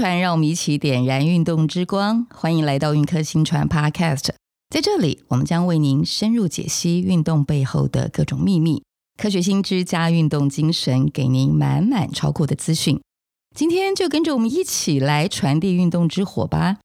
传，让我们一起点燃运动之光。欢迎来到运科新传 Podcast，在这里，我们将为您深入解析运动背后的各种秘密，科学新知加运动精神，给您满满超酷的资讯。今天就跟着我们一起来传递运动之火吧。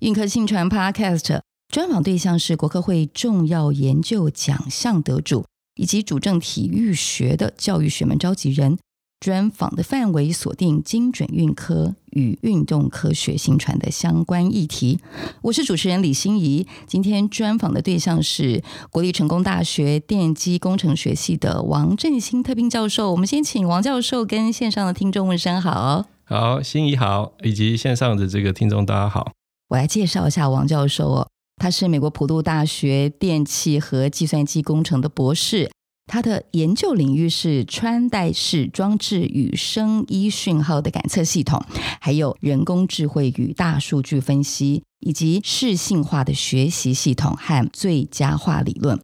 运科新传 Podcast 专访对象是国科会重要研究奖项得主，以及主政体育学的教育学门召集人。专访的范围锁定精准运科与运动科学新传的相关议题。我是主持人李欣怡。今天专访的对象是国立成功大学电机工程学系的王振兴特聘教授。我们先请王教授跟线上的听众问声好。好，欣怡好，以及线上的这个听众大家好。我来介绍一下王教授哦，他是美国普渡大学电气和计算机工程的博士。他的研究领域是穿戴式装置与声医讯号的感测系统，还有人工智慧与大数据分析，以及适性化的学习系统和最佳化理论。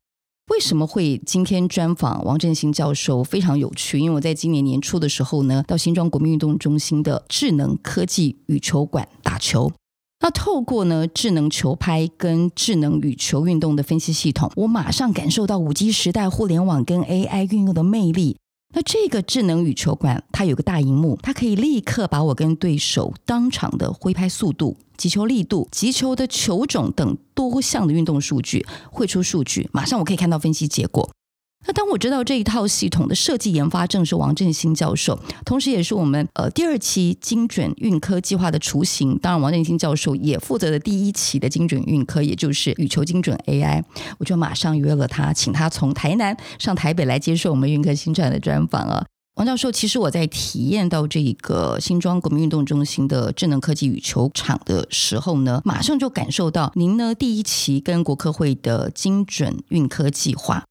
为什么会今天专访王振兴教授？非常有趣，因为我在今年年初的时候呢，到新庄国民运动中心的智能科技羽球馆打球。那透过呢智能球拍跟智能羽球运动的分析系统，我马上感受到五 G 时代互联网跟 AI 运用的魅力。那这个智能羽球馆它有个大荧幕，它可以立刻把我跟对手当场的挥拍速度、击球力度、击球的球种等多项的运动数据汇出数据，马上我可以看到分析结果。那当我知道这一套系统的设计研发正是王振兴教授，同时也是我们呃第二期精准运科计划的雏形。当然，王振兴教授也负责了第一期的精准运科，也就是羽球精准 AI。我就马上约了他，请他从台南上台北来接受我们运科新传的专访啊。王教授，其实我在体验到这个新庄国民运动中心的智能科技羽球场的时候呢，马上就感受到您呢第一期跟国科会的精准运科计划。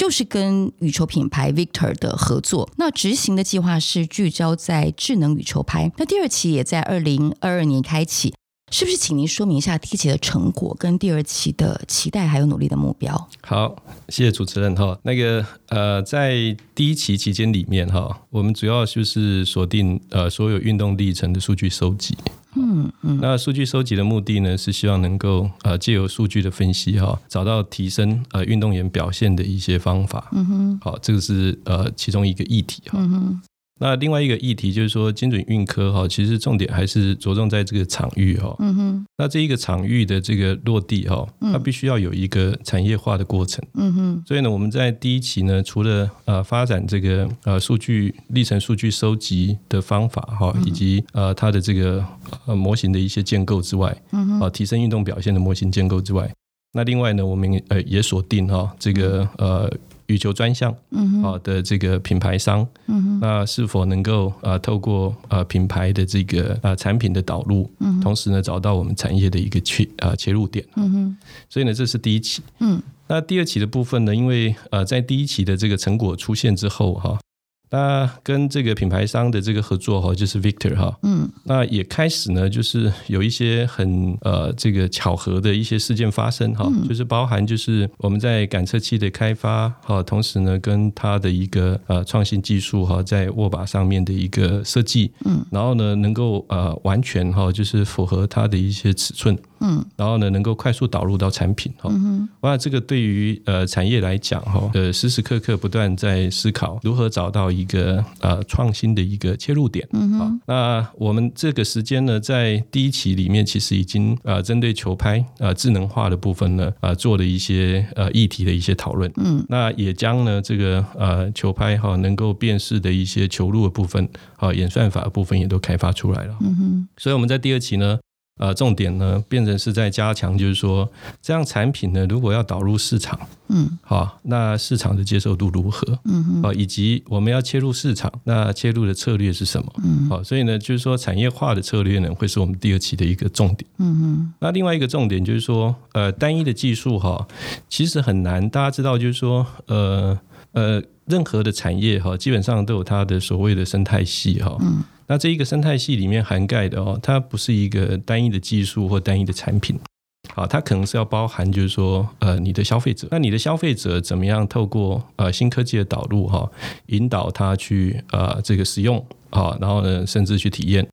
就是跟羽球品牌 Victor 的合作，那执行的计划是聚焦在智能羽球拍。那第二期也在二零二二年开启，是不是？请您说明一下第一期的成果跟第二期的期待还有努力的目标。好，谢谢主持人哈。那个呃，在第一期期间里面哈，我们主要就是锁定呃所有运动历程的数据收集。嗯嗯，那数据收集的目的呢，是希望能够呃借由数据的分析哈，找到提升呃运动员表现的一些方法。嗯哼，好，这个是呃其中一个议题哈。嗯哼。那另外一个议题就是说，精准运科哈，其实重点还是着重在这个场域哈。嗯哼。那这一个场域的这个落地哈，它必须要有一个产业化的过程。嗯哼。所以呢，我们在第一期呢，除了呃发展这个呃数据历程数据收集的方法哈，以及呃它的这个呃模型的一些建构之外，嗯哼。啊，提升运动表现的模型建构之外，那另外呢，我们呃也锁定哈这个呃。羽球专项啊的这个品牌商，嗯，那是否能够啊透过啊品牌的这个啊产品的导入，嗯，同时呢找到我们产业的一个切啊切入点，所以呢这是第一期，嗯，那第二期的部分呢，因为呃在第一期的这个成果出现之后哈。那跟这个品牌商的这个合作哈，就是 Victor 哈，嗯，那也开始呢，就是有一些很呃这个巧合的一些事件发生哈，就是包含就是我们在感测器的开发哈，同时呢跟它的一个呃创新技术哈，在握把上面的一个设计，嗯，然后呢能够呃完全哈就是符合它的一些尺寸，嗯，然后呢能够快速导入到产品哈，嗯，哇，这个对于呃产业来讲哈，呃时时刻刻不断在思考如何找到一一个呃创新的一个切入点，嗯哼，那我们这个时间呢，在第一期里面其实已经呃针对球拍呃智能化的部分呢，呃做了一些呃议题的一些讨论，嗯，那也将呢这个呃球拍哈能够辨识的一些球路的部分，啊演算法的部分也都开发出来了，嗯哼，所以我们在第二期呢。呃，重点呢，变成是在加强，就是说，这样产品呢，如果要导入市场，嗯，好，那市场的接受度如何？嗯哼，啊，以及我们要切入市场，那切入的策略是什么？嗯，好，所以呢，就是说，产业化的策略呢，会是我们第二期的一个重点。嗯哼，那另外一个重点就是说，呃，单一的技术哈，其实很难。大家知道，就是说，呃呃，任何的产业哈，基本上都有它的所谓的生态系哈。嗯。那这一个生态系里面涵盖的哦，它不是一个单一的技术或单一的产品，好，它可能是要包含，就是说，呃，你的消费者，那你的消费者怎么样透过呃新科技的导入哈，引导他去呃这个使用啊，然后呢，甚至去体验。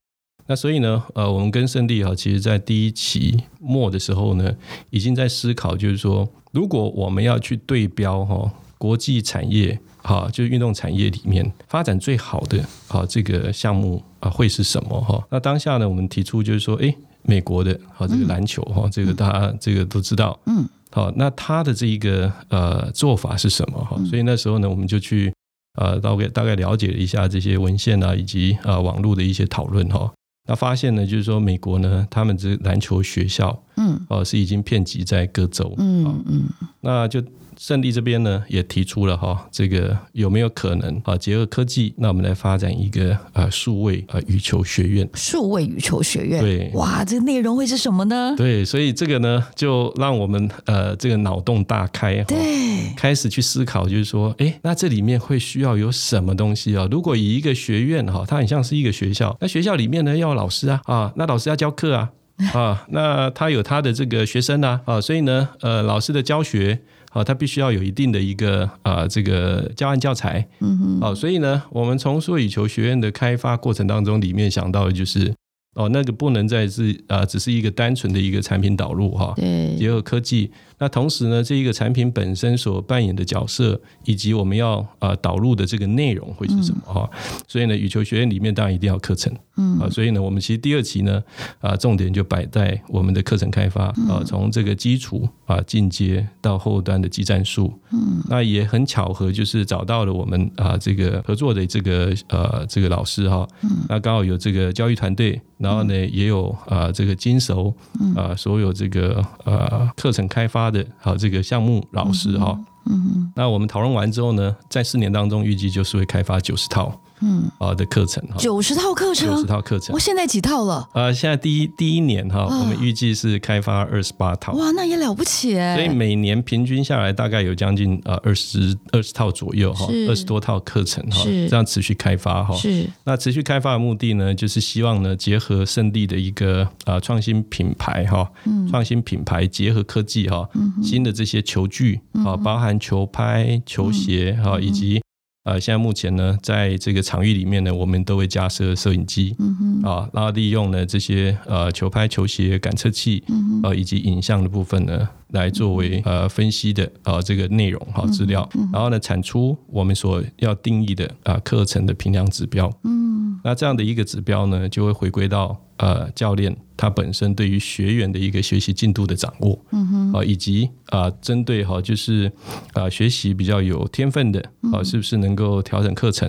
那所以呢，呃，我们跟胜利哈，其实在第一期末的时候呢，已经在思考，就是说，如果我们要去对标哈国际产业哈，就是运动产业里面发展最好的啊这个项目啊会是什么哈？那当下呢，我们提出就是说，哎，美国的哈这个篮球哈，这个大家这个都知道，嗯，好，那他的这一个呃做法是什么哈？所以那时候呢，我们就去。呃，大概大概了解了一下这些文献啊，以及呃网络的一些讨论哈，那发现呢，就是说美国呢，他们这篮球学校，嗯，哦、呃，是已经遍及在各州，嗯嗯，那就。胜利这边呢也提出了哈，这个有没有可能啊结合科技，那我们来发展一个呃数位呃羽球学院？数位羽球学院，对，哇，这个内容会是什么呢？对，所以这个呢就让我们呃这个脑洞大开，对，开始去思考，就是说，哎，那这里面会需要有什么东西啊？如果以一个学院哈，它很像是一个学校，那学校里面呢要有老师啊啊，那老师要教课啊 啊，那他有他的这个学生啊啊，所以呢呃老师的教学。啊，他必须要有一定的一个啊、呃，这个教案教材，嗯哼，啊，所以呢，我们从数位羽球学院的开发过程当中，里面想到的就是。哦，那个不能再是啊、呃，只是一个单纯的一个产品导入哈，对，结合科技。那同时呢，这一个产品本身所扮演的角色，以及我们要啊、呃、导入的这个内容会是什么哈？嗯、所以呢，羽球学院里面当然一定要课程，嗯。啊，所以呢，我们其实第二期呢啊，重点就摆在我们的课程开发啊，从这个基础啊进阶到后端的技战术，嗯，那也很巧合，就是找到了我们啊这个合作的这个呃这个老师哈，嗯，那刚好有这个教育团队。然后呢，也有啊，这个经手啊，所有这个呃课程开发的，好这个项目老师哈。嗯，那我们讨论完之后呢，在四年当中预计就是会开发九十套。嗯啊的课程哈，九十套课程，九十套课程，我现在几套了？呃，现在第一第一年哈，我们预计是开发二十八套。哇，那也了不起哎！所以每年平均下来大概有将近呃二十二十套左右哈，二十多套课程哈，这样持续开发哈。是。那持续开发的目的呢，就是希望呢结合圣地的一个呃创新品牌哈，创新品牌结合科技哈，新的这些球具啊，包含球拍、球鞋哈，以及。呃，现在目前呢，在这个场域里面呢，我们都会加设摄影机，嗯哼，啊，然后利用呢这些呃球拍、球鞋感测器，嗯哼，呃以及影像的部分呢，来作为呃分析的呃这个内容哈资料，然后呢产出我们所要定义的啊、呃、课程的评量指标，嗯，那这样的一个指标呢，就会回归到。呃，教练他本身对于学员的一个学习进度的掌握，嗯哼，啊，以及啊，针对哈，就是啊，学习比较有天分的啊，是不是能够调整课程，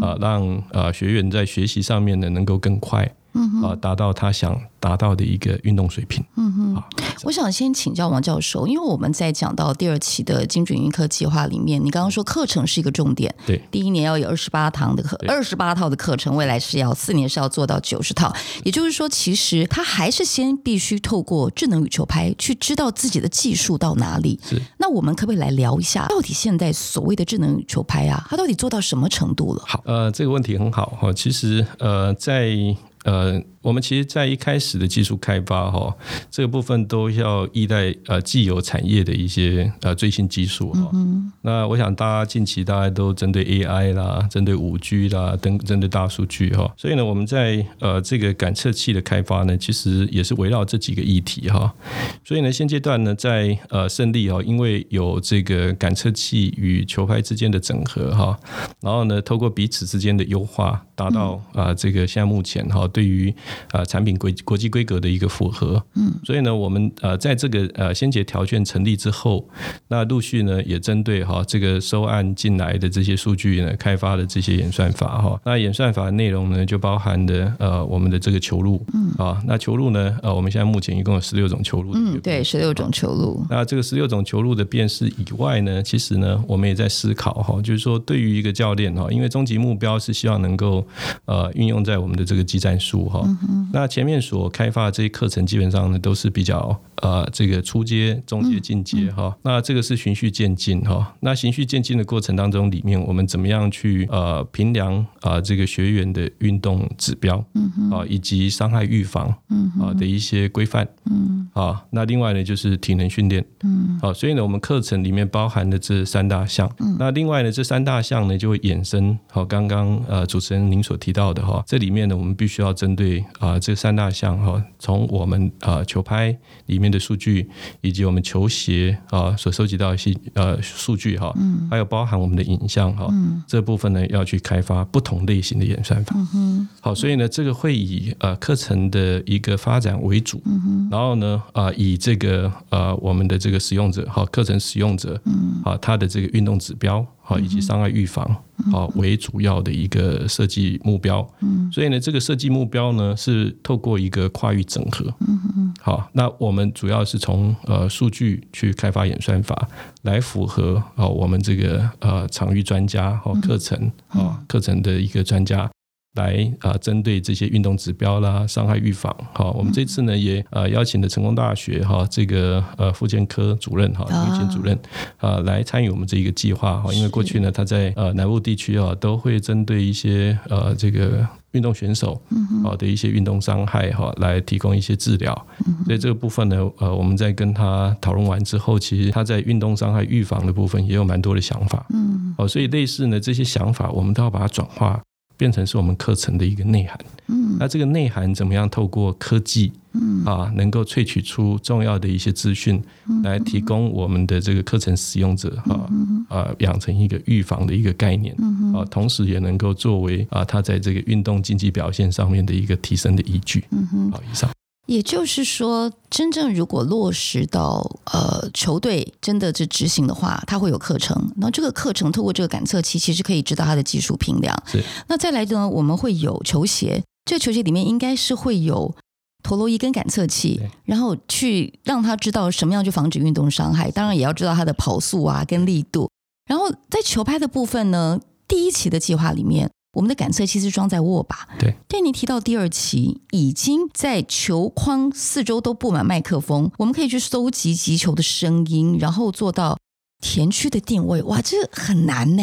啊，让啊学员在学习上面呢能够更快。嗯啊，达到他想达到的一个运动水平。嗯哼，啊，我想先请教王教授，因为我们在讲到第二期的精准运科计划里面，你刚刚说课程是一个重点。对，第一年要有二十八堂的课，二十八套的课程，未来是要四年是要做到九十套。也就是说，其实他还是先必须透过智能羽球拍去知道自己的技术到哪里。是。那我们可不可以来聊一下，到底现在所谓的智能羽球拍啊，它到底做到什么程度了？好，呃，这个问题很好哈。其实，呃，在呃，我们其实，在一开始的技术开发哈，这个部分都要依赖呃既有产业的一些呃最新技术哈。嗯、那我想大家近期大家都针对 AI 啦，针对五 G 啦，等针对大数据哈。所以呢，我们在呃这个感测器的开发呢，其实也是围绕这几个议题哈。所以呢，现阶段呢，在呃胜利哈，因为有这个感测器与球拍之间的整合哈，然后呢，透过彼此之间的优化，达到啊、呃、这个现在目前哈。对于啊产品规国际规格的一个符合，嗯，所以呢，我们呃在这个呃先决条件成立之后，那陆续呢也针对哈这个收案进来的这些数据呢，开发了这些演算法哈，那演算法的内容呢就包含的呃我们的这个球路，嗯啊，那球路呢呃我们现在目前一共有十六种球路，嗯，对，十六种球路。那这个十六种球路的辨识以外呢，其实呢我们也在思考哈，就是说对于一个教练哈，因为终极目标是希望能够呃运用在我们的这个技战术。哈，那前面所开发的这些课程基本上呢都是比较呃这个初阶、中阶、进阶哈。那这个是循序渐进哈。那循序渐进的过程当中，里面我们怎么样去呃评量啊这个学员的运动指标，嗯啊以及伤害预防嗯啊的一些规范，嗯。啊。那另外呢就是体能训练，嗯。好，所以呢我们课程里面包含的这三大项，那另外呢这三大项呢就会衍生好刚刚呃主持人您所提到的哈，这里面呢我们必须要。针对啊、呃、这三大项哈，从我们啊、呃、球拍里面的数据，以及我们球鞋啊、呃、所收集到一些呃数据哈，嗯，还有包含我们的影像哈，嗯，这部分呢要去开发不同类型的演算法，嗯哼，好，所以呢这个会以呃课程的一个发展为主，嗯哼，然后呢啊、呃、以这个呃我们的这个使用者哈课程使用者，嗯，啊他的这个运动指标。好，以及伤害预防，好为主要的一个设计目标。嗯，所以呢，这个设计目标呢是透过一个跨域整合。嗯嗯。好，那我们主要是从呃数据去开发演算法，来符合啊我们这个呃场域专家和课程啊课程的一个专家。来啊，针对这些运动指标啦，伤害预防，好，我们这次呢也呃邀请了成功大学哈这个呃复健科主任哈刘琴主任啊来参与我们这一个计划哈，因为过去呢他在呃南部地区啊都会针对一些呃这个运动选手好的一些运动伤害哈来提供一些治疗，所以这个部分呢呃我们在跟他讨论完之后，其实他在运动伤害预防的部分也有蛮多的想法，嗯，哦，所以类似呢这些想法我们都要把它转化。变成是我们课程的一个内涵。嗯，那这个内涵怎么样透过科技，嗯啊，能够萃取出重要的一些资讯，来提供我们的这个课程使用者啊啊养成一个预防的一个概念，啊，同时也能够作为啊他在这个运动竞技表现上面的一个提升的依据。嗯哼，好，以上。也就是说，真正如果落实到呃球队真的是执行的话，它会有课程。然后这个课程透过这个感测器，其实可以知道它的技术评量。是。那再来呢，我们会有球鞋，这个球鞋里面应该是会有陀螺仪跟感测器，然后去让他知道什么样去防止运动伤害。当然也要知道他的跑速啊跟力度。然后在球拍的部分呢，第一期的计划里面。我们的感测器是装在握把，对。但你提到第二期，已经在球框四周都布满麦克风，我们可以去搜集击球的声音，然后做到田区的定位。哇，这很难呢。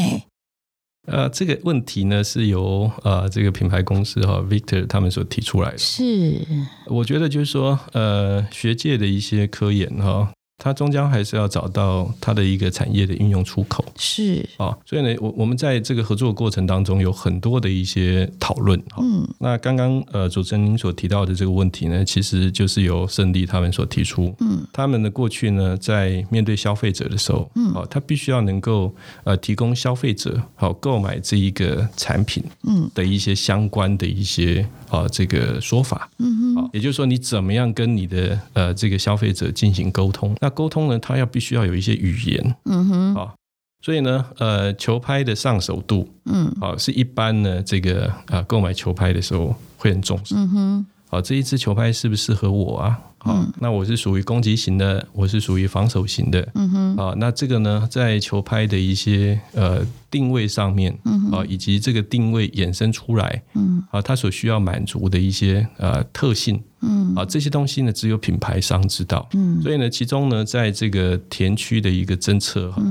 呃，这个问题呢是由呃这个品牌公司哈 Victor 他们所提出来的。是，我觉得就是说，呃，学界的一些科研哈。它终将还是要找到它的一个产业的应用出口，是。啊，所以呢，我我们在这个合作过程当中有很多的一些讨论。嗯，那刚刚呃主持人您所提到的这个问题呢，其实就是由胜利他们所提出。嗯，他们的过去呢，在面对消费者的时候，嗯，哦他必须要能够呃提供消费者好购买这一个产品，嗯。的一些相关的一些啊这个说法。嗯嗯哼，也就是说，你怎么样跟你的呃这个消费者进行沟通？那沟通呢，它要必须要有一些语言，嗯哼，啊，所以呢，呃，球拍的上手度，嗯，啊，是一般呢，这个啊，购买球拍的时候会很重视，嗯哼，啊，这一支球拍适不适合我啊？好，那我是属于攻击型的，我是属于防守型的。嗯哼。啊，那这个呢，在球拍的一些呃定位上面，啊，以及这个定位衍生出来，嗯，啊，它所需要满足的一些呃特性，嗯，啊，这些东西呢，只有品牌商知道。嗯。所以呢，其中呢，在这个田区的一个政策，哈，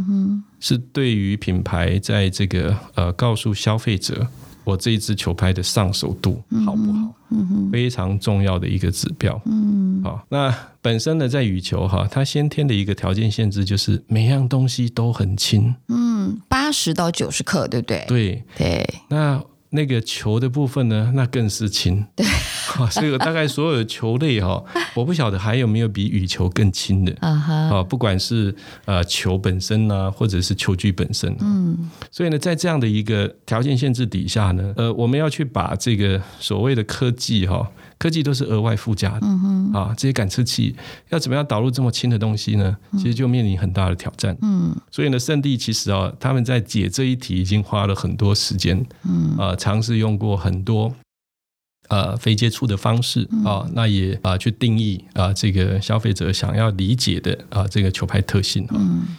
是对于品牌在这个呃告诉消费者。我这一支球拍的上手度好不好？嗯哼，非常重要的一个指标。嗯，好，那本身呢，在羽球哈，它先天的一个条件限制就是每样东西都很轻。嗯，八十到九十克，对不对？对对。那那个球的部分呢，那更是轻。对。所以我大概所有的球类哈，我不晓得还有没有比羽球更轻的啊哈啊，不管是呃球本身呢，或者是球具本身。嗯，所以呢，在这样的一个条件限制底下呢，呃，我们要去把这个所谓的科技哈，科技都是额外附加的。嗯哼，啊，这些感测器要怎么样导入这么轻的东西呢？其实就面临很大的挑战。嗯，所以呢，圣地其实啊，他们在解这一题已经花了很多时间。嗯，啊，尝试用过很多。呃，非接触的方式啊，那也啊去定义啊这个消费者想要理解的啊这个球拍特性啊。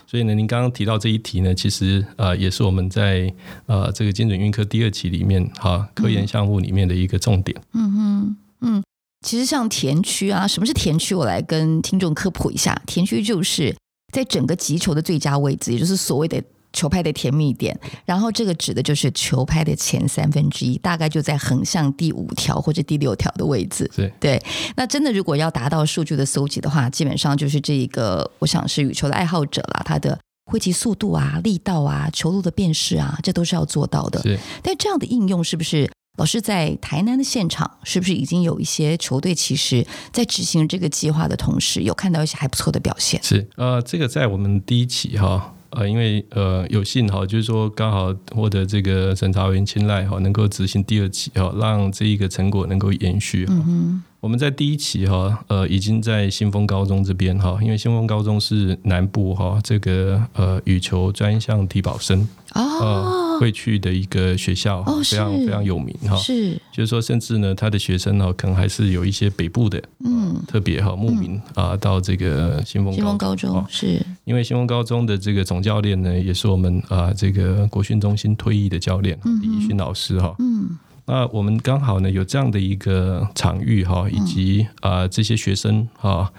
所以呢，您刚刚提到这一题呢，其实呃也是我们在呃这个精准运科第二期里面哈科研项目里面的一个重点。嗯嗯嗯，其实像田区啊，什么是田区？我来跟听众科普一下，田区就是在整个击球的最佳位置，也就是所谓的。球拍的甜蜜点，然后这个指的就是球拍的前三分之一，大概就在横向第五条或者第六条的位置。对对，那真的如果要达到数据的搜集的话，基本上就是这一个，我想是羽球的爱好者啦，他的挥击速度啊、力道啊、球路的辨识啊，这都是要做到的。是，但这样的应用是不是老师在台南的现场，是不是已经有一些球队其实在执行这个计划的同时，有看到一些还不错的表现？是，呃，这个在我们第一期哈。呃，因为呃有幸哈，就是说刚好获得这个审查员青睐哈，能够执行第二期哈，让这一个成果能够延续。嗯，我们在第一期哈，呃，已经在新丰高中这边哈，因为新丰高中是南部哈这个呃羽球专项体保生。哦，会去的一个学校，非常非常有名哈。是，就是说，甚至呢，他的学生呢，可能还是有一些北部的，嗯，特别哈慕名啊，到这个新丰新丰高中，是因为新丰高中的这个总教练呢，也是我们啊这个国训中心退役的教练李义勋老师哈。嗯。那我们刚好呢有这样的一个场域哈，以及啊、呃、这些学生哈，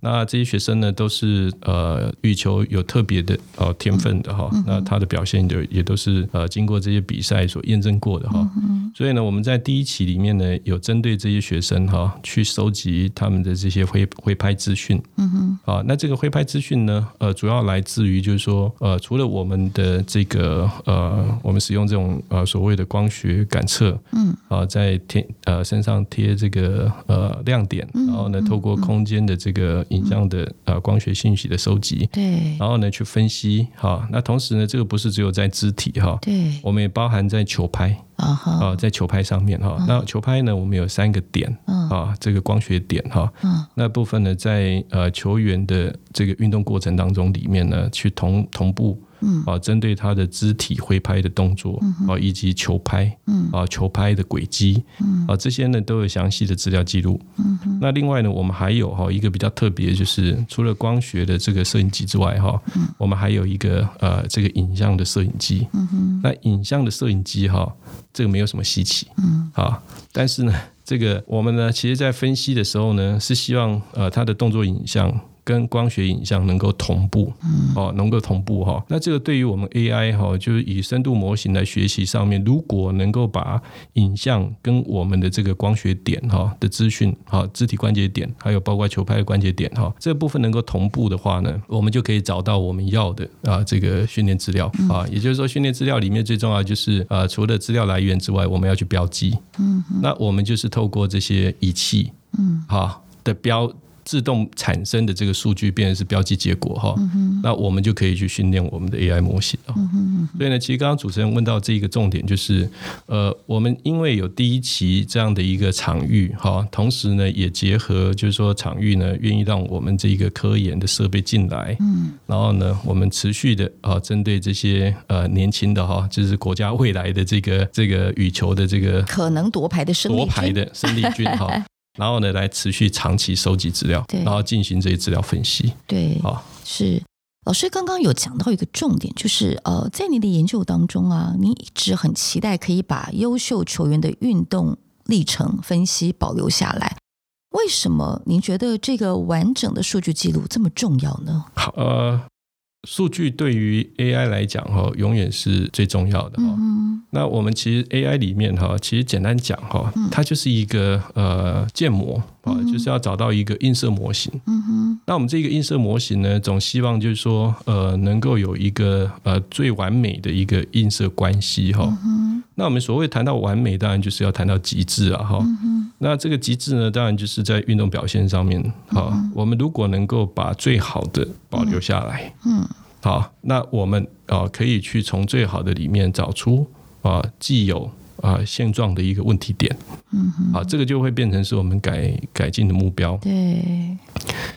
那这些学生呢都是呃羽球有特别的呃天分的哈，那他的表现就也都是呃经过这些比赛所验证过的哈，所以呢我们在第一期里面呢有针对这些学生哈去收集他们的这些挥挥拍资讯，嗯哼，啊那这个挥拍资讯呢呃主要来自于就是说呃除了我们的这个呃我们使用这种呃所谓的光学感测。嗯，啊，在贴呃身上贴这个呃亮点，然后呢，透过空间的这个影像的呃光学信息的收集，对，然后呢去分析哈。那同时呢，这个不是只有在肢体哈，对，我们也包含在球拍啊，在球拍上面哈。那球拍呢，我们有三个点啊，这个光学点哈，那部分呢，在呃球员的这个运动过程当中里面呢，去同同步。嗯啊，针对他的肢体挥拍的动作啊，嗯、以及球拍，嗯啊，球拍的轨迹，嗯啊，这些呢都有详细的资料记录。嗯哼那另外呢，我们还有哈一个比较特别，就是除了光学的这个摄影机之外，哈，嗯，我们还有一个呃这个影像的摄影机。嗯哼。那影像的摄影机哈，这个没有什么稀奇。嗯。啊，但是呢，这个我们呢，其实在分析的时候呢，是希望呃它的动作影像。跟光学影像能够同步，哦，能够同步哈。那这个对于我们 AI 哈，就是以深度模型来学习上面，如果能够把影像跟我们的这个光学点哈的资讯，哈，肢体关节点，还有包括球拍的关节点哈，这部分能够同步的话呢，我们就可以找到我们要的啊这个训练资料啊。也就是说，训练资料里面最重要就是呃，除了资料来源之外，我们要去标记。嗯，那我们就是透过这些仪器，嗯，哈的标。自动产生的这个数据变成是标记结果哈，嗯、那我们就可以去训练我们的 AI 模型。嗯、所以呢，其实刚刚主持人问到这一个重点就是，呃，我们因为有第一期这样的一个场域哈，同时呢也结合就是说场域呢愿意让我们这一个科研的设备进来，嗯，然后呢我们持续的啊针对这些呃年轻的哈，就是国家未来的这个这个羽球的这个可能夺牌的生力军夺牌的生力军哈。然后呢，来持续长期收集资料，对然后进行这些资料分析。对，啊好，是老师刚刚有讲到一个重点，就是呃，在你的研究当中啊，你一直很期待可以把优秀球员的运动历程分析保留下来。为什么您觉得这个完整的数据记录这么重要呢？好，呃。数据对于 AI 来讲哈，永远是最重要的哈。嗯、那我们其实 AI 里面哈，其实简单讲哈，它就是一个呃建模啊，嗯、就是要找到一个映射模型。嗯哼。那我们这个映射模型呢，总希望就是说呃，能够有一个呃最完美的一个映射关系哈。那我们所谓谈到完美，当然就是要谈到极致啊哈。那这个极致呢，当然就是在运动表现上面哈。嗯、我们如果能够把最好的保留下来，嗯。好，那我们啊可以去从最好的里面找出啊既有啊现状的一个问题点，嗯哼，好，这个就会变成是我们改改进的目标。对，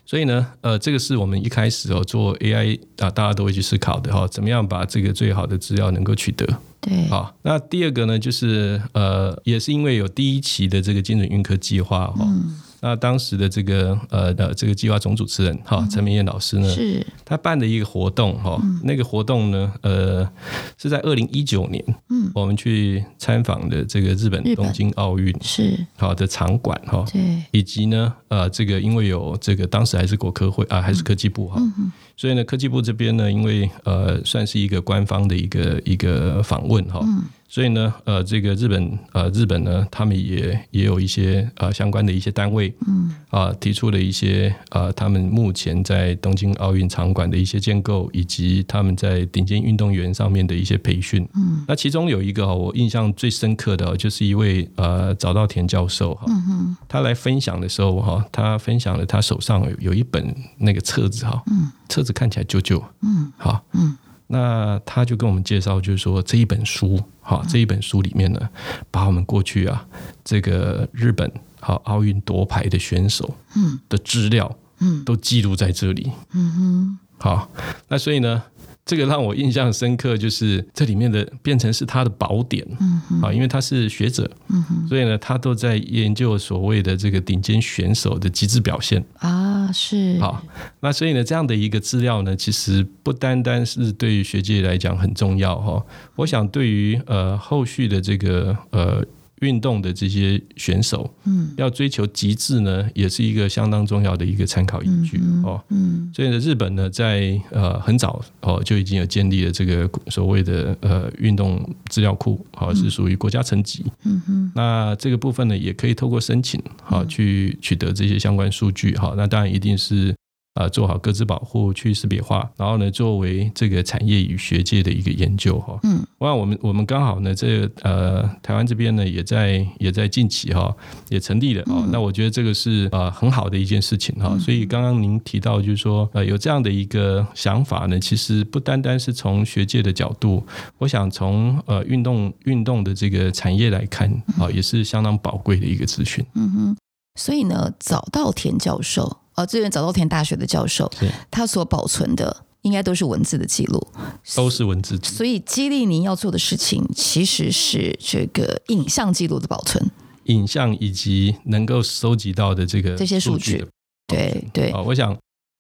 所以呢，呃，这个是我们一开始哦做 AI 啊，大家都会去思考的哈，怎么样把这个最好的资料能够取得？对，好，那第二个呢，就是呃，也是因为有第一期的这个精准运科计划哈。嗯那当时的这个呃的这个计划总主持人哈陈明燕老师呢，是。他办的一个活动哈，嗯、那个活动呢呃是在二零一九年，嗯，我们去参访的这个日本东京奥运是。好的场馆哈，对，以及呢呃这个因为有这个当时还是国科会啊还是科技部哈，嗯、所以呢，科技部这边呢，因为呃，算是一个官方的一个一个访问哈。嗯所以呢，呃，这个日本，呃，日本呢，他们也也有一些呃相关的一些单位，嗯，啊、呃，提出了一些呃，他们目前在东京奥运场馆的一些建构，以及他们在顶尖运动员上面的一些培训，嗯，那其中有一个我印象最深刻的，就是一位呃早稻田教授哈，嗯哼，他来分享的时候哈，他分享了他手上有有一本那个册子哈，嗯，册子看起来旧旧，嗯，好，嗯。那他就跟我们介绍，就是说这一本书，哈，这一本书里面呢，把我们过去啊，这个日本好奥运夺牌的选手，嗯，的资料，嗯，都记录在这里，嗯哼，好，那所以呢。这个让我印象深刻，就是这里面的变成是他的宝典，嗯哼，啊，因为他是学者，嗯哼，所以呢，他都在研究所谓的这个顶尖选手的极致表现。啊，是，好，那所以呢，这样的一个资料呢，其实不单单是对于学界来讲很重要哈，我想对于呃后续的这个呃。运动的这些选手，嗯，要追求极致呢，也是一个相当重要的一个参考依据哦。嗯，所以呢，日本呢，在呃很早哦就已经有建立了这个所谓的呃运动资料库，好，是属于国家层级。嗯哼，那这个部分呢，也可以透过申请好去取得这些相关数据。好，那当然一定是。啊，做好各自保护，去识别化，然后呢，作为这个产业与学界的一个研究哈。嗯，我想我们我们刚好呢，这个呃台湾这边呢，也在也在近期哈，也成立了啊。嗯、那我觉得这个是呃很好的一件事情哈。嗯、所以刚刚您提到就是说呃有这样的一个想法呢，其实不单单是从学界的角度，我想从呃运动运动的这个产业来看啊，也是相当宝贵的一个资讯。嗯哼，所以呢，找到田教授。哦，志愿早稻田大学的教授，是他所保存的应该都是文字的记录，都是文字。所以激励您要做的事情，其实是这个影像记录的保存，影像以及能够收集到的这个这些数据。对对啊，我想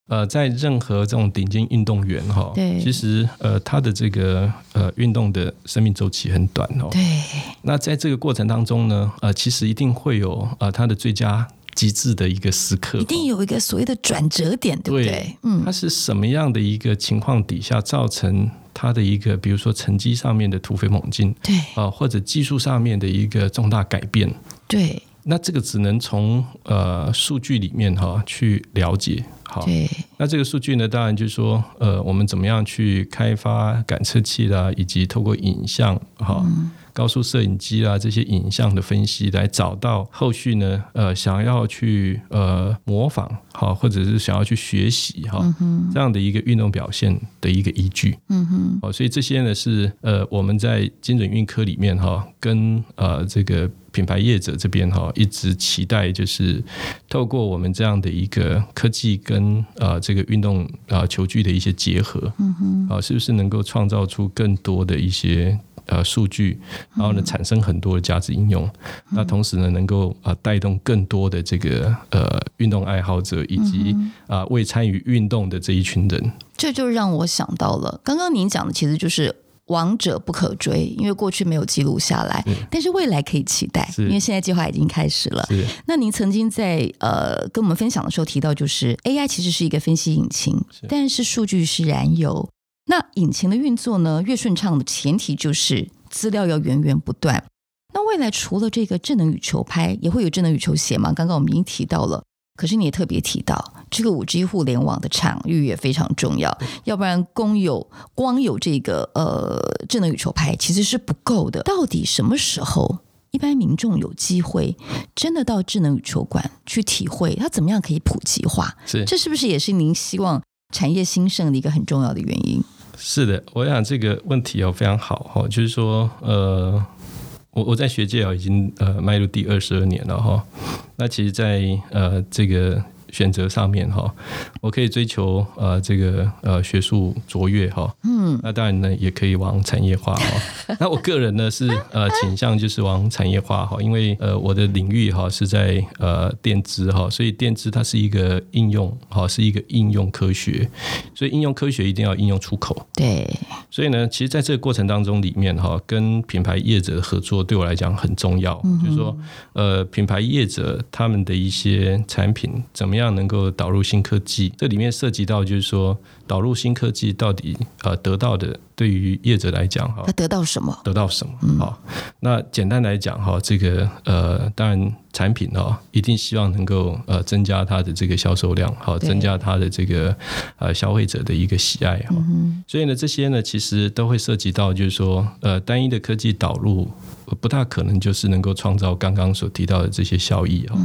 呃，在任何这种顶尖运动员哈，对，其实呃，他的这个呃运动的生命周期很短哦。对。那在这个过程当中呢，呃，其实一定会有呃他的最佳。极致的一个时刻，一定有一个所谓的转折点，对不对？对，嗯，它是什么样的一个情况底下造成它的一个，比如说成绩上面的突飞猛进，对啊，或者技术上面的一个重大改变，对。那这个只能从呃数据里面哈去了解，好，对。那这个数据呢，当然就是说，呃，我们怎么样去开发感测器啦，以及透过影像，哈。嗯高速摄影机啊，这些影像的分析，来找到后续呢，呃，想要去呃模仿好，或者是想要去学习哈，嗯、这样的一个运动表现的一个依据。嗯哼，哦，所以这些呢是呃我们在精准运科里面哈，跟呃这个品牌业者这边哈，一直期待就是透过我们这样的一个科技跟呃这个运动啊球具的一些结合，嗯哼，啊，是不是能够创造出更多的一些。呃，数据，然后呢，产生很多的价值应用。嗯、那同时呢，能够啊带动更多的这个呃运动爱好者，以及啊、呃、未参与运动的这一群人。这就让我想到了，刚刚您讲的其实就是王者不可追，因为过去没有记录下来，是但是未来可以期待，因为现在计划已经开始了。那您曾经在呃跟我们分享的时候提到，就是 AI 其实是一个分析引擎，是但是数据是燃油。那引擎的运作呢，越顺畅的前提就是资料要源源不断。那未来除了这个智能羽球拍，也会有智能羽球鞋吗？刚刚我们已经提到了，可是你也特别提到这个五 G 互联网的场域也非常重要，要不然光有光有这个呃智能羽球拍其实是不够的。到底什么时候一般民众有机会真的到智能羽球馆去体会它怎么样可以普及化？是，这是不是也是您希望产业兴盛的一个很重要的原因？是的，我想这个问题哦非常好哈，就是说呃，我我在学界啊已经呃迈入第二十二年了哈，那其实，在呃这个。选择上面哈，我可以追求呃这个呃学术卓越哈，嗯，那当然呢也可以往产业化哈。那我个人呢是呃倾向就是往产业化哈，因为呃我的领域哈是在呃电资哈，所以电资它是一个应用哈，是一个应用科学，所以应用科学一定要应用出口。对，所以呢，其实在这个过程当中里面哈，跟品牌业者的合作对我来讲很重要，嗯、就是说呃品牌业者他们的一些产品怎么样。样能够导入新科技？这里面涉及到就是说，导入新科技到底呃得到的，对于业者来讲哈，他得到什么？得到什么？好、嗯，那简单来讲哈，这个呃，当然产品哦，一定希望能够呃增加它的这个销售量，好，增加它的这个呃消费者的一个喜爱哈。嗯、所以呢，这些呢，其实都会涉及到就是说，呃，单一的科技导入。不大可能就是能够创造刚刚所提到的这些效益哈，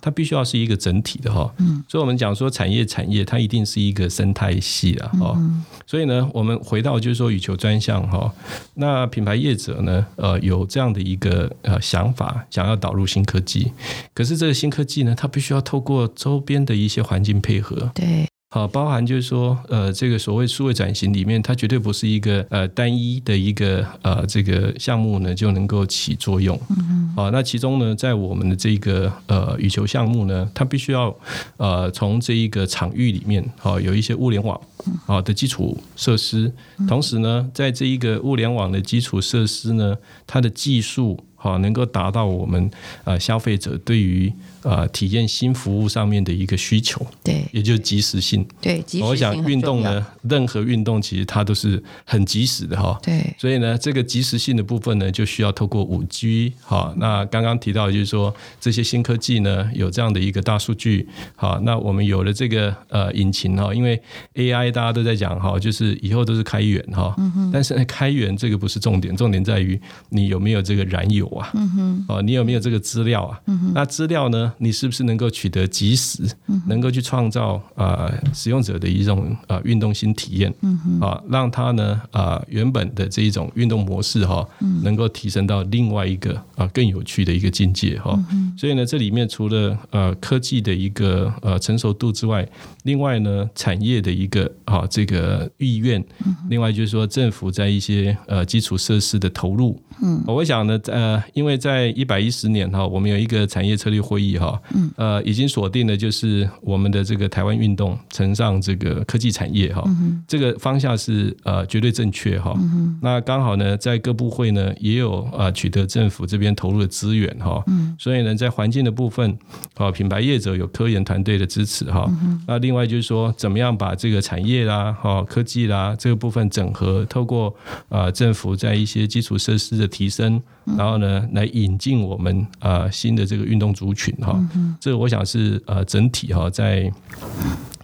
它必须要是一个整体的哈，所以我们讲说产业产业它一定是一个生态系啊哈，所以呢，我们回到就是说羽球专项哈，那品牌业者呢，呃，有这样的一个呃想法，想要导入新科技，可是这个新科技呢，它必须要透过周边的一些环境配合，对。好，包含就是说，呃，这个所谓数位转型里面，它绝对不是一个呃单一的一个呃这个项目呢就能够起作用。嗯嗯。好，那其中呢，在我们的这个呃羽球项目呢，它必须要呃从这一个场域里面，好有一些物联网啊的基础设施，同时呢，在这一个物联网的基础设施呢，它的技术好能够达到我们呃消费者对于。呃，体验新服务上面的一个需求，对，也就是即时性。对，即时性我想运动呢，任何运动其实它都是很及时的哈。对，所以呢，这个及时性的部分呢，就需要透过五 G 哈。那刚刚提到就是说，这些新科技呢，有这样的一个大数据。好，那我们有了这个呃引擎哈，因为 AI 大家都在讲哈，就是以后都是开源哈。嗯哼。但是呢，开源这个不是重点，重点在于你有没有这个燃油啊。嗯哼。哦，你有没有这个资料啊？嗯哼。那资料呢？你是不是能够取得及时，能够去创造啊、呃、使用者的一种啊、呃、运动新体验，啊让他呢啊、呃、原本的这一种运动模式哈，能够提升到另外一个啊更有趣的一个境界哈。所以呢，这里面除了呃科技的一个呃成熟度之外，另外呢产业的一个啊这个意愿，另外就是说政府在一些呃基础设施的投入，嗯，我想呢呃因为在一百一十年哈，我们有一个产业策略会议哈。呃，已经锁定了，就是我们的这个台湾运动乘上这个科技产业哈，嗯、这个方向是呃绝对正确哈。嗯、那刚好呢，在各部会呢也有呃取得政府这边投入的资源哈，嗯、所以呢，在环境的部分，啊，品牌业者有科研团队的支持哈。嗯、那另外就是说，怎么样把这个产业啦、哈科技啦这个部分整合，透过啊政府在一些基础设施的提升，然后呢来引进我们啊新的这个运动族群哈。嗯这个我想是呃整体哈在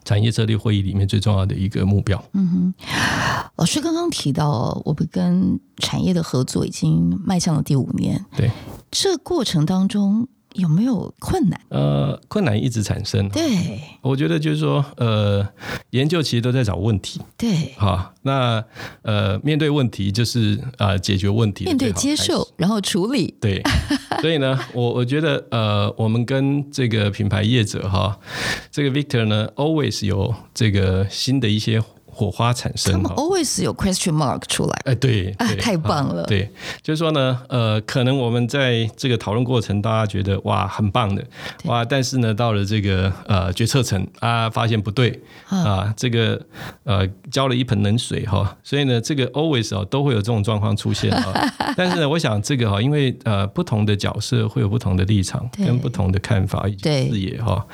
产业策略会议里面最重要的一个目标。嗯哼，老师刚刚提到，我们跟产业的合作已经迈向了第五年。对，这过程当中。有没有困难？呃，困难一直产生。对，我觉得就是说，呃，研究其实都在找问题。对，好，那呃，面对问题就是啊、呃，解决问题，面对接受，然后处理。对，所以呢，我我觉得呃，我们跟这个品牌业者哈，这个 Victor 呢，always 有这个新的一些。火花产生，他们 always 有 question mark 出来。哎，对，啊，太棒了。对，就是说呢，呃，可能我们在这个讨论过程，大家觉得哇，很棒的，哇，但是呢，到了这个呃决策层啊，发现不对啊，这个呃浇了一盆冷水哈，所以呢，这个 always 啊都会有这种状况出现啊。但是呢，我想这个哈，因为呃不同的角色会有不同的立场跟不同的看法以及视野哈。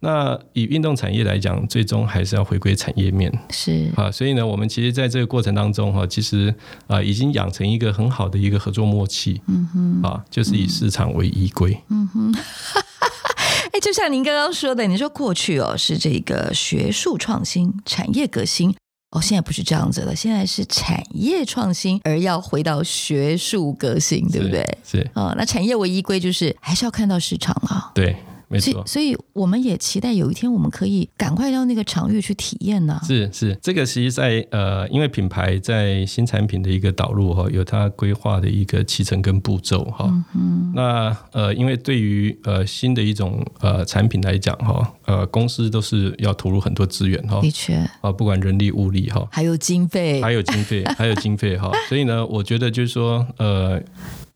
那以运动产业来讲，最终还是要回归产业面。是啊，所以呢，我们其实在这个过程当中哈，其实啊，已经养成一个很好的一个合作默契。嗯哼，啊，就是以市场为依归。嗯哼，哎，就像您刚刚说的，你说过去哦是这个学术创新、产业革新，哦，现在不是这样子了，现在是产业创新，而要回到学术革新，对不对？是啊，那产业为依归，就是还是要看到市场啊。对。没错，所以，我们也期待有一天我们可以赶快到那个场域去体验呢、啊。是是，这个其实在呃，因为品牌在新产品的一个导入哈，有它规划的一个期程跟步骤哈。嗯哼。那呃，因为对于呃新的一种呃产品来讲哈，呃公司都是要投入很多资源哈。的确。啊，不管人力物力哈，还有经费，还有经费，还有经费哈。所以呢，我觉得就是说呃。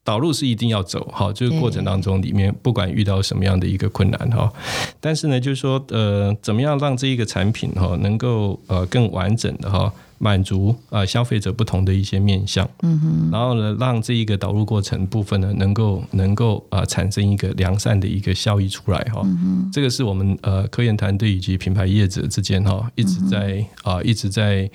导入是一定要走，好，这个过程当中里面不管遇到什么样的一个困难哈，但是呢，就是说呃，怎么样让这一个产品哈能够呃更完整的哈。满足啊消费者不同的一些面向，嗯哼，然后呢，让这一个导入过程部分呢，能够能够啊产生一个良善的一个效益出来哈，这个是我们呃科研团队以及品牌业者之间哈一直在啊一直在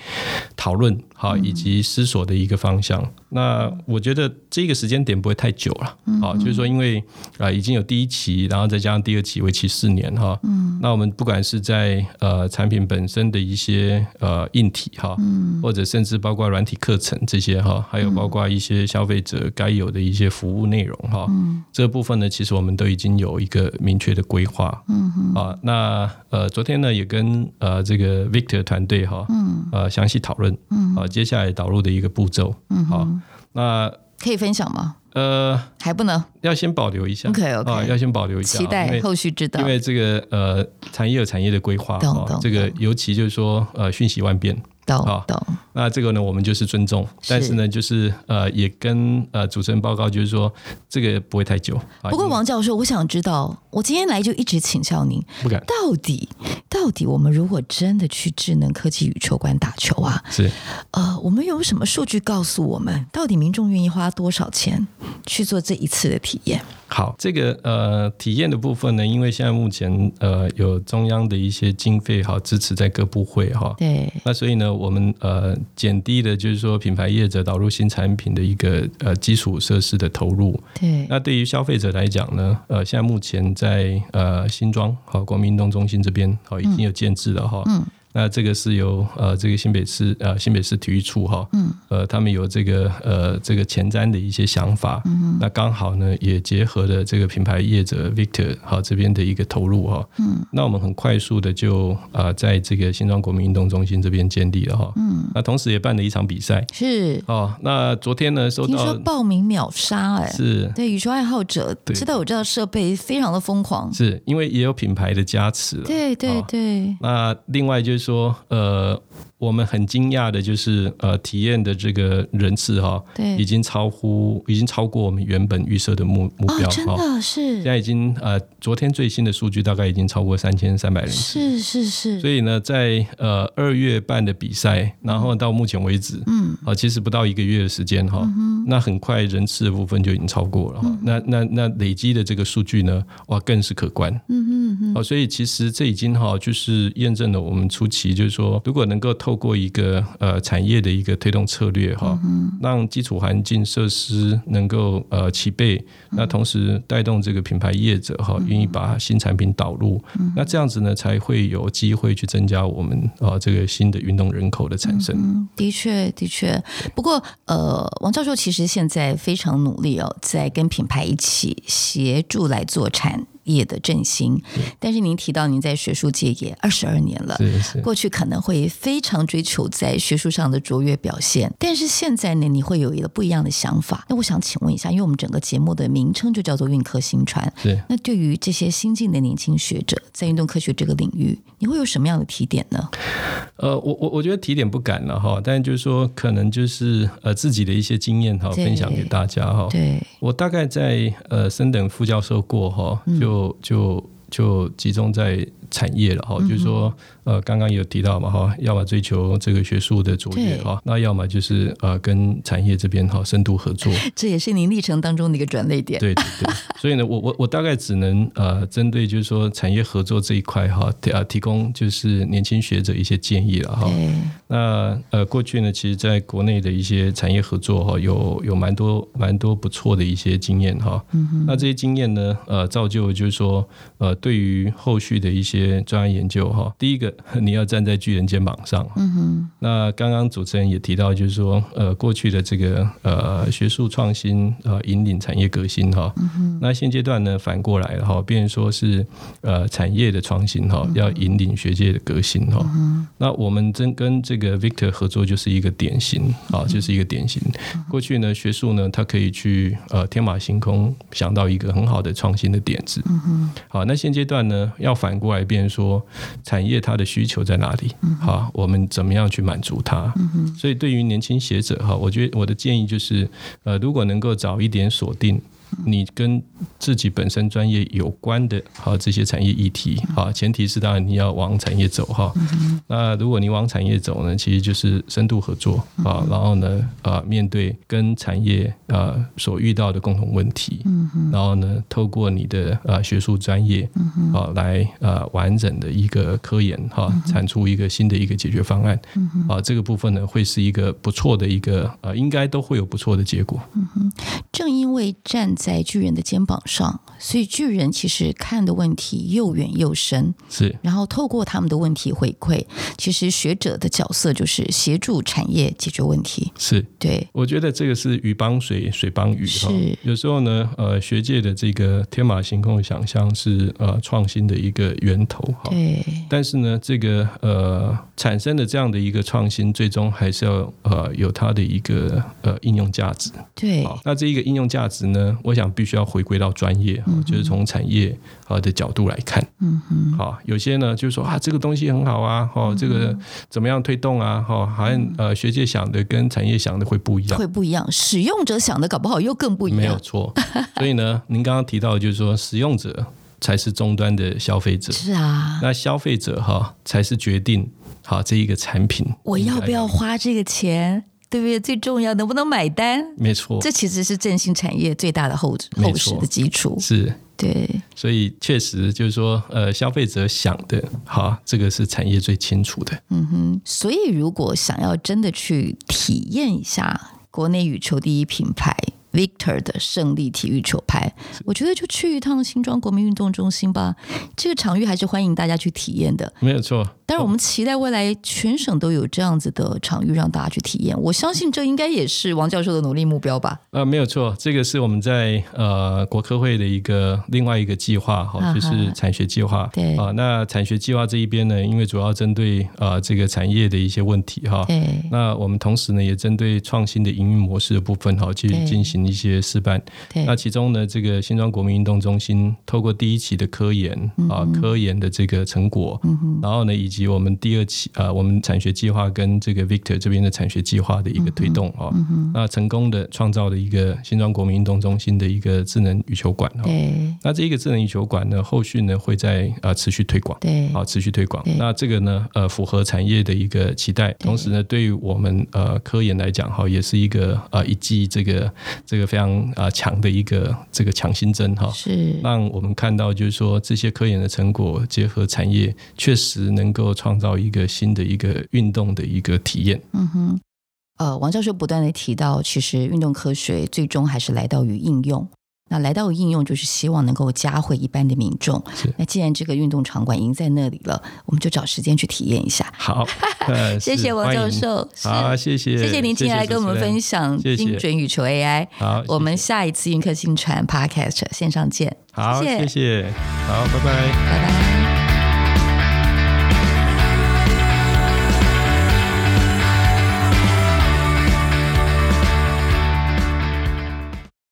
讨论哈以及思索的一个方向。那我觉得这个时间点不会太久了，啊，就是说因为啊已经有第一期，然后再加上第二期，为期四年哈，嗯，那我们不管是在呃产品本身的一些呃硬体哈，嗯，或者甚至包括软体课程这些哈，还有包括一些消费者该有的一些服务内容哈，嗯，这个部分呢，其实我们都已经有一个明确的规划，嗯，啊，那呃昨天呢也跟呃这个 Victor 团队哈，嗯，呃详细讨论，嗯，啊接下来导入的一个步骤，嗯，好。那可以分享吗？呃，还不能，要先保留一下。OK OK，啊，要先保留一下，期待后续知道。因为这个呃，产业有产业的规划，啊，这个尤其就是说呃，瞬息万变。好，那这个呢，我们就是尊重，但是呢，就是呃，也跟呃主持人报告，就是说这个不会太久。不过王教授，我想知道，我今天来就一直请教您，不敢，到底到底我们如果真的去智能科技羽球馆打球啊，是。呃，我们有什么数据告诉我们，到底民众愿意花多少钱去做这一次的体验？好，这个呃体验的部分呢，因为现在目前呃有中央的一些经费好支持在各部会哈，对，那所以呢，我们呃减低的就是说品牌业者导入新产品的一个呃基础设施的投入，对，那对于消费者来讲呢，呃现在目前在呃新庄好国民运动中心这边好已经有建制了哈，嗯。嗯那这个是由呃这个新北市呃新北市体育处哈，嗯，呃他们有这个呃这个前瞻的一些想法，嗯，那刚好呢也结合了这个品牌业者 Victor 好这边的一个投入哈，嗯，那我们很快速的就啊在这个新庄国民运动中心这边建立了哈，嗯，那同时也办了一场比赛，是。哦，那昨天呢收到听说报名秒杀哎，是。对羽球爱好者知道我知道设备非常的疯狂，是因为也有品牌的加持，对对对，那另外就是。说呃。我们很惊讶的就是，呃，体验的这个人次哈，对，已经超乎，已经超过我们原本预设的目目标，哦，真的是。现在已经呃，昨天最新的数据大概已经超过三千三百人。次，是是是。所以呢，在呃二月半的比赛，然后到目前为止，嗯，啊，其实不到一个月的时间哈，嗯，那很快人次的部分就已经超过了哈，嗯，那那那累积的这个数据呢，哇，更是可观，嗯嗯嗯。哦，所以其实这已经哈，就是验证了我们初期就是说，如果能够透过一个呃产业的一个推动策略哈，让基础环境设施能够呃齐备，那同时带动这个品牌业者哈愿意把新产品导入，那这样子呢才会有机会去增加我们啊这个新的运动人口的产生。的确的确，不过呃王教授其实现在非常努力哦，在跟品牌一起协助来做产业的振兴，但是您提到您在学术界也二十二年了，过去可能会非常追求在学术上的卓越表现，但是现在呢，你会有一个不一样的想法。那我想请问一下，因为我们整个节目的名称就叫做“运科新传”，对，那对于这些新进的年轻学者，在运动科学这个领域，你会有什么样的提点呢？呃，我我我觉得提点不敢了哈，但是就是说，可能就是呃自己的一些经验哈，分享给大家哈。对，我大概在呃升等副教授过哈，就就就集中在产业了哈，就是说。呃，刚刚有提到嘛哈，要么追求这个学术的卓越哈，那要么就是呃跟产业这边哈深度合作，这也是您历程当中的一个转捩点。对对对，所以呢，我我我大概只能呃针对就是说产业合作这一块哈，啊提供就是年轻学者一些建议了哈。那呃过去呢，其实在国内的一些产业合作哈，有有蛮多蛮多不错的一些经验哈。嗯哼。那这些经验呢，呃造就就是说呃对于后续的一些专业研究哈，第一个。你要站在巨人肩膀上。嗯哼。那刚刚主持人也提到，就是说，呃，过去的这个呃学术创新呃引领产业革新哈。嗯哼。那现阶段呢，反过来了哈，变成说是呃产业的创新哈，要引领学界的革新哈。嗯。那我们真跟这个 Victor 合作，就是一个典型啊，就是一个典型。过去呢，学术呢，它可以去呃天马行空想到一个很好的创新的点子。嗯哼。好，那现阶段呢，要反过来变说产业它的。需求在哪里？好，我们怎么样去满足它？所以对于年轻学者哈，我觉得我的建议就是，呃，如果能够早一点锁定你跟自己本身专业有关的哈这些产业议题哈，前提是当然你要往产业走哈。那如果你往产业走呢，其实就是深度合作啊，然后呢啊面对跟产业啊所遇到的共同问题，然后呢透过你的啊学术专业啊来啊完整的一个科研哈，产出一个新的一个解决方案啊，这个部分呢会是一个不错的一个呃，应该都会有不错的结果。嗯哼，正因为站在巨人的肩膀上，所以巨人其实看的问题又远又深。是，然后透过他们的问题回馈，其实学者的角色就是协助产业解决问题。是，对，我觉得这个是鱼帮水，水帮鱼。是，有时候呢，呃，学界的这个天马行空的想象是呃创新的一个源头。哈，对。但是呢，这个呃产生的这样的一个创新，最终还是要呃有它的一个呃应用价值。对。好，那这一个应用价值呢，我想必须要回归到专业，嗯、就是从产业啊的角度来看。嗯嗯。好，有些呢就是说啊，这个东西很好啊，哦，这个怎么样推动啊？哈，好像呃学界想的跟产业想的会不一样，会不一样。使用者想的搞不好又更不一样。没有错。所以呢，您刚刚提到的就是说，使用者才是终端的消费者。是啊。那消费者哈才是决定好这一个产品，我要不要花这个钱？对不对？最重要能不能买单？没错，这其实是振兴产业最大的后后实的基础。是，对。所以确实就是说，呃，消费者想的，好，这个是产业最清楚的。嗯哼。所以，如果想要真的去体验一下国内羽球第一品牌 Victor 的胜利体育球拍，我觉得就去一趟新庄国民运动中心吧。这个场域还是欢迎大家去体验的。没有错。但是我们期待未来全省都有这样子的场域让大家去体验。我相信这应该也是王教授的努力目标吧？呃，没有错，这个是我们在呃国科会的一个另外一个计划哈，就是产学计划。对啊，那产学计划这一边呢，因为主要针对啊这个产业的一些问题哈。对。那我们同时呢，也针对创新的营运模式的部分哈，去进行一些示范。对。那其中呢，这个新庄国民运动中心透过第一期的科研啊，科研的这个成果，然后呢，以及及我们第二期啊，我们产学计划跟这个 Victor 这边的产学计划的一个推动啊，嗯嗯、那成功的创造了一个新庄国民运动中心的一个智能羽球馆。对，那这一个智能羽球馆呢，后续呢会在啊持续推广。对，好，持续推广。那这个呢，呃，符合产业的一个期待，同时呢，对于我们呃科研来讲哈，也是一个呃一剂这个这个非常啊强的一个这个强心针哈。是，让我们看到就是说这些科研的成果结合产业，确实能够。创造一个新的一个运动的一个体验。嗯哼，呃，王教授不断的提到，其实运动科学最终还是来到于应用。那来到应用，就是希望能够加惠一般的民众。那既然这个运动场馆已经在那里了，我们就找时间去体验一下。好，谢谢王教授。好，谢谢，谢谢您今天来跟我们分享精准羽球 AI。好，我们下一次运客新传 Podcast 线上见。好，谢谢，好，拜拜，拜拜。